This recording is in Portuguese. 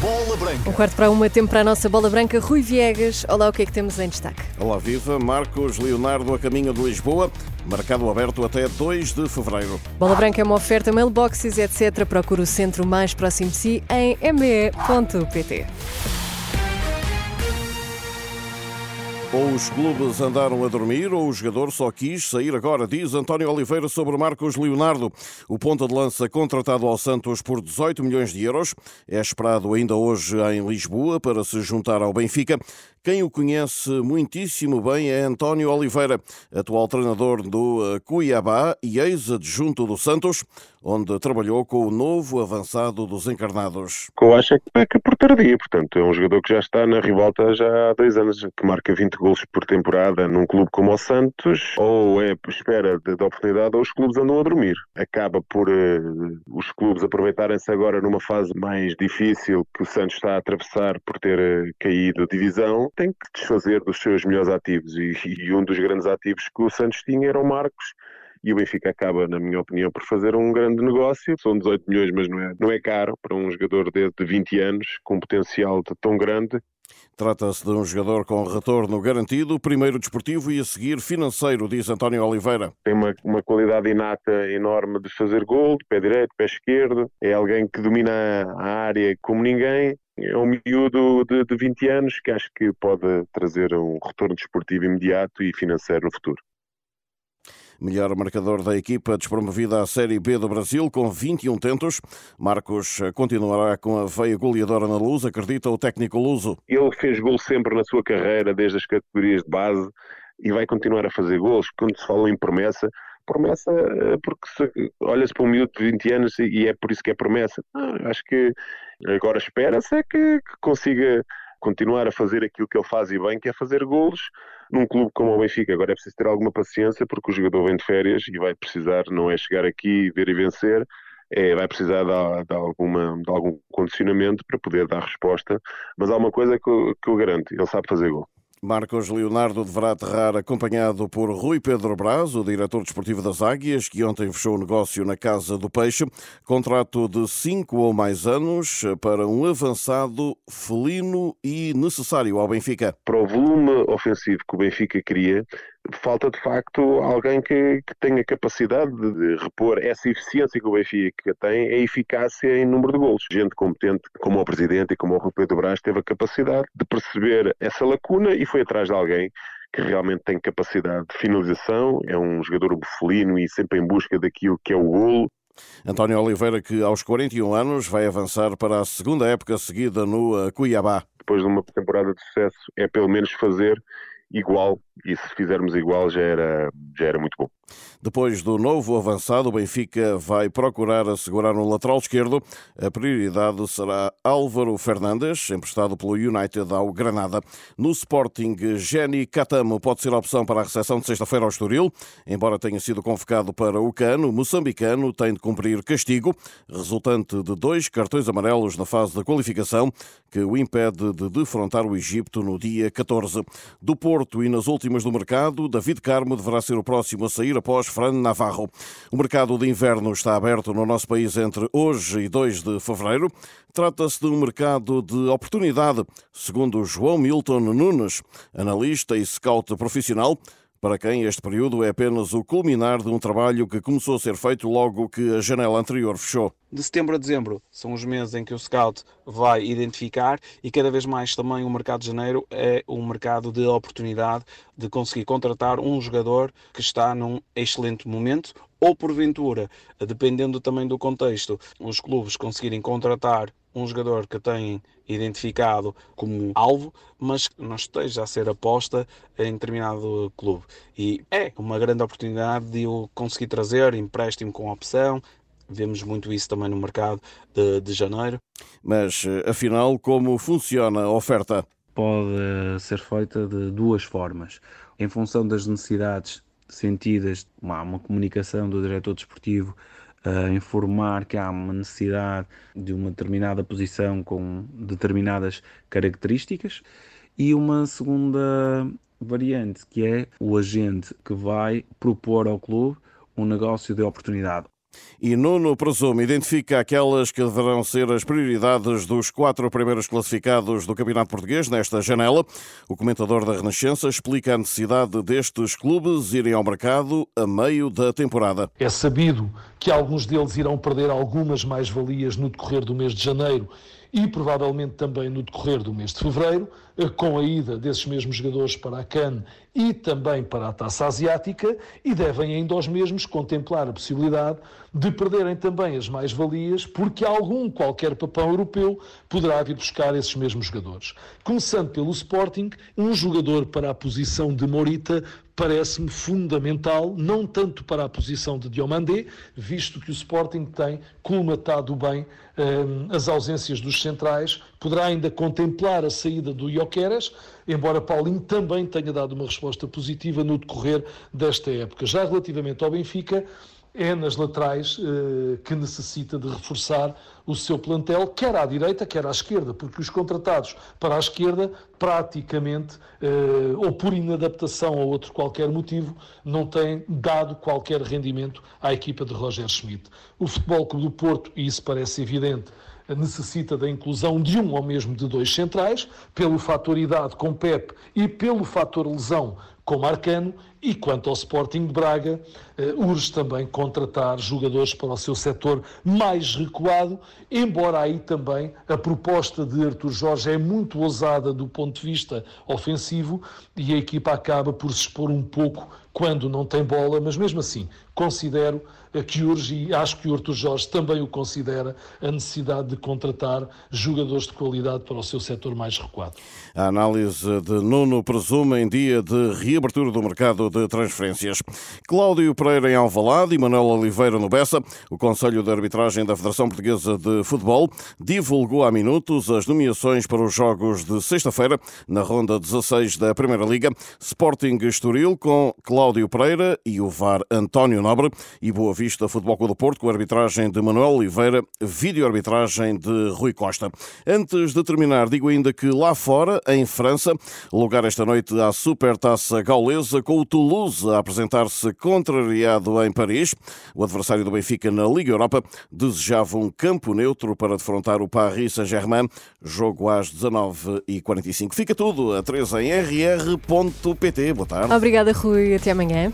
Bola Branca. Um quarto para uma, tempo para a nossa bola branca. Rui Viegas, olá, o que é que temos em destaque? Olá, viva. Marcos Leonardo a caminho de Lisboa. Mercado aberto até 2 de fevereiro. Bola branca é uma oferta mailboxes, etc. Procure o centro mais próximo de si em mbe.pt. Ou os clubes andaram a dormir ou o jogador só quis sair agora, diz António Oliveira sobre Marcos Leonardo. O ponta de lança contratado ao Santos por 18 milhões de euros é esperado ainda hoje em Lisboa para se juntar ao Benfica. Quem o conhece muitíssimo bem é António Oliveira, atual treinador do eh, Cuiabá e ex-adjunto do Santos, onde trabalhou com o novo avançado dos encarnados. Eu acho é que peca por tardia, portanto, é um jogador que já está na rivalta já há dois anos, que marca 20 gols por temporada num clube como o Santos, ou é espera de, de oportunidade, ou os clubes andam a dormir. Acaba por uh, os clubes aproveitarem-se agora numa fase mais difícil que o Santos está a atravessar por ter uh, caído divisão, tem que desfazer dos seus melhores ativos e, e um dos grandes ativos que o Santos tinha era o Marcos e o Benfica acaba, na minha opinião, por fazer um grande negócio. São 18 milhões, mas não é, não é caro para um jogador de, de 20 anos com potencial tão grande. Trata-se de um jogador com retorno garantido, primeiro desportivo e a seguir financeiro, diz António Oliveira. Tem uma, uma qualidade inata enorme de fazer gol, de pé direito, pé esquerdo. É alguém que domina a área como ninguém. É um miúdo de, de 20 anos que acho que pode trazer um retorno desportivo imediato e financeiro no futuro. Melhor marcador da equipa despromovida à Série B do Brasil, com 21 tentos. Marcos continuará com a veia goleadora na luz, acredita o técnico luso. Ele fez gol sempre na sua carreira, desde as categorias de base, e vai continuar a fazer gols. Quando se fala em promessa, promessa eh, porque olha-se para um miúdo de 20 anos e é por isso que é promessa. Ah, acho que agora espera-se é que, que consiga continuar a fazer aquilo que ele faz e bem, que é fazer golos num clube como o Benfica. Agora é preciso ter alguma paciência porque o jogador vem de férias e vai precisar, não é chegar aqui, ver e vencer, é, vai precisar de, de, alguma, de algum condicionamento para poder dar resposta. Mas há uma coisa que eu, que eu garanto, ele sabe fazer gol. Marcos Leonardo deverá aterrar acompanhado por Rui Pedro Braz, o diretor desportivo das Águias, que ontem fechou o negócio na Casa do Peixe. Contrato de cinco ou mais anos para um avançado felino e necessário ao Benfica. Para o volume ofensivo que o Benfica queria, falta de facto alguém que, que, tenha capacidade de repor essa eficiência que o Benfica tem, a eficácia em número de golos. Gente competente como o Presidente e como o Pedro Brás teve a capacidade de perceber essa lacuna e foi atrás de alguém que realmente tem capacidade de finalização, é um jogador bufolino e sempre em busca daquilo que é o golo. António Oliveira, que aos 41 anos vai avançar para a segunda época seguida no Cuiabá. Depois de uma temporada de sucesso, é pelo menos fazer igual, e se fizermos igual já era, já era muito bom. Depois do novo avançado, o Benfica vai procurar assegurar um lateral esquerdo. A prioridade será Álvaro Fernandes, emprestado pelo United ao Granada. No Sporting, Jenny Catamo pode ser a opção para a recepção de sexta-feira ao Estoril. Embora tenha sido convocado para o Cano, o moçambicano tem de cumprir castigo, resultante de dois cartões amarelos na fase da qualificação, que o impede de defrontar o Egito no dia 14. Do Porto e nas últimas do mercado, David Carmo deverá ser o próximo a sair após Fran Navarro. O mercado de inverno está aberto no nosso país entre hoje e 2 de fevereiro. Trata-se de um mercado de oportunidade, segundo João Milton Nunes, analista e scout profissional para quem este período é apenas o culminar de um trabalho que começou a ser feito logo que a janela anterior fechou. De setembro a dezembro são os meses em que o scout vai identificar e cada vez mais também o mercado de janeiro é um mercado de oportunidade de conseguir contratar um jogador que está num excelente momento ou porventura, dependendo também do contexto, os clubes conseguirem contratar um jogador que têm identificado como alvo, mas que não esteja a ser aposta em determinado clube. E é uma grande oportunidade de o conseguir trazer, empréstimo com opção. Vemos muito isso também no mercado de, de janeiro. Mas, afinal, como funciona a oferta? Pode ser feita de duas formas. Em função das necessidades sentidas, uma, uma comunicação do diretor desportivo uh, informar que há uma necessidade de uma determinada posição com determinadas características. E uma segunda variante que é o agente que vai propor ao clube um negócio de oportunidade E Nuno Presume identifica aquelas que deverão ser as prioridades dos quatro primeiros classificados do Campeonato Português nesta janela. O comentador da Renascença explica a necessidade destes clubes irem ao mercado a meio da temporada. É sabido que alguns deles irão perder algumas mais-valias no decorrer do mês de janeiro e provavelmente também no decorrer do mês de fevereiro, com a ida desses mesmos jogadores para a CAN e também para a Taça Asiática, e devem ainda os mesmos contemplar a possibilidade de perderem também as mais-valias, porque algum qualquer papão europeu poderá vir buscar esses mesmos jogadores. Começando pelo Sporting, um jogador para a posição de Morita parece-me fundamental, não tanto para a posição de Diomandé, visto que o Sporting tem colmatado bem um, as ausências dos centrais, poderá ainda contemplar a saída do Ioqueras, embora Paulinho também tenha dado uma resposta positiva no decorrer desta época. Já relativamente ao Benfica, é nas laterais eh, que necessita de reforçar o seu plantel, quer à direita, quer à esquerda, porque os contratados para a esquerda, praticamente, eh, ou por inadaptação ou outro qualquer motivo, não têm dado qualquer rendimento à equipa de Roger Schmidt. O Futebol Clube do Porto, e isso parece evidente, necessita da inclusão de um ou mesmo de dois centrais, pelo fator idade com Pep e pelo fator lesão com Marcano, e quanto ao Sporting de Braga, eh, urge também contratar jogadores para o seu setor mais recuado, embora aí também a proposta de Artur Jorge é muito ousada do ponto de vista ofensivo e a equipa acaba por se expor um pouco quando não tem bola, mas mesmo assim considero que urge, e acho que o Artur Jorge também o considera, a necessidade de contratar jogadores de qualidade para o seu setor mais recuado. A análise de Nuno presume em dia de reabertura do mercado de transferências. Cláudio Pereira em Alvalade e Manuel Oliveira no Bessa, o Conselho de Arbitragem da Federação Portuguesa de Futebol, divulgou há minutos as nomeações para os jogos de sexta-feira, na ronda 16 da Primeira Liga, Sporting Estoril com Cláudio Pereira e o VAR António Nobre e Boa Vista Futebol Clube do Porto com a arbitragem de Manuel Oliveira, vídeo-arbitragem de Rui Costa. Antes de terminar, digo ainda que lá fora, em França, lugar esta noite à Supertaça Gaulesa com o Toulouse a apresentar-se contrariado em Paris. O adversário do Benfica na Liga Europa desejava um campo neutro para defrontar o Paris Saint-Germain, jogo às 19h45. Fica tudo a 3 em rr.pt. Boa tarde. Obrigada, Rui. Até amanhã.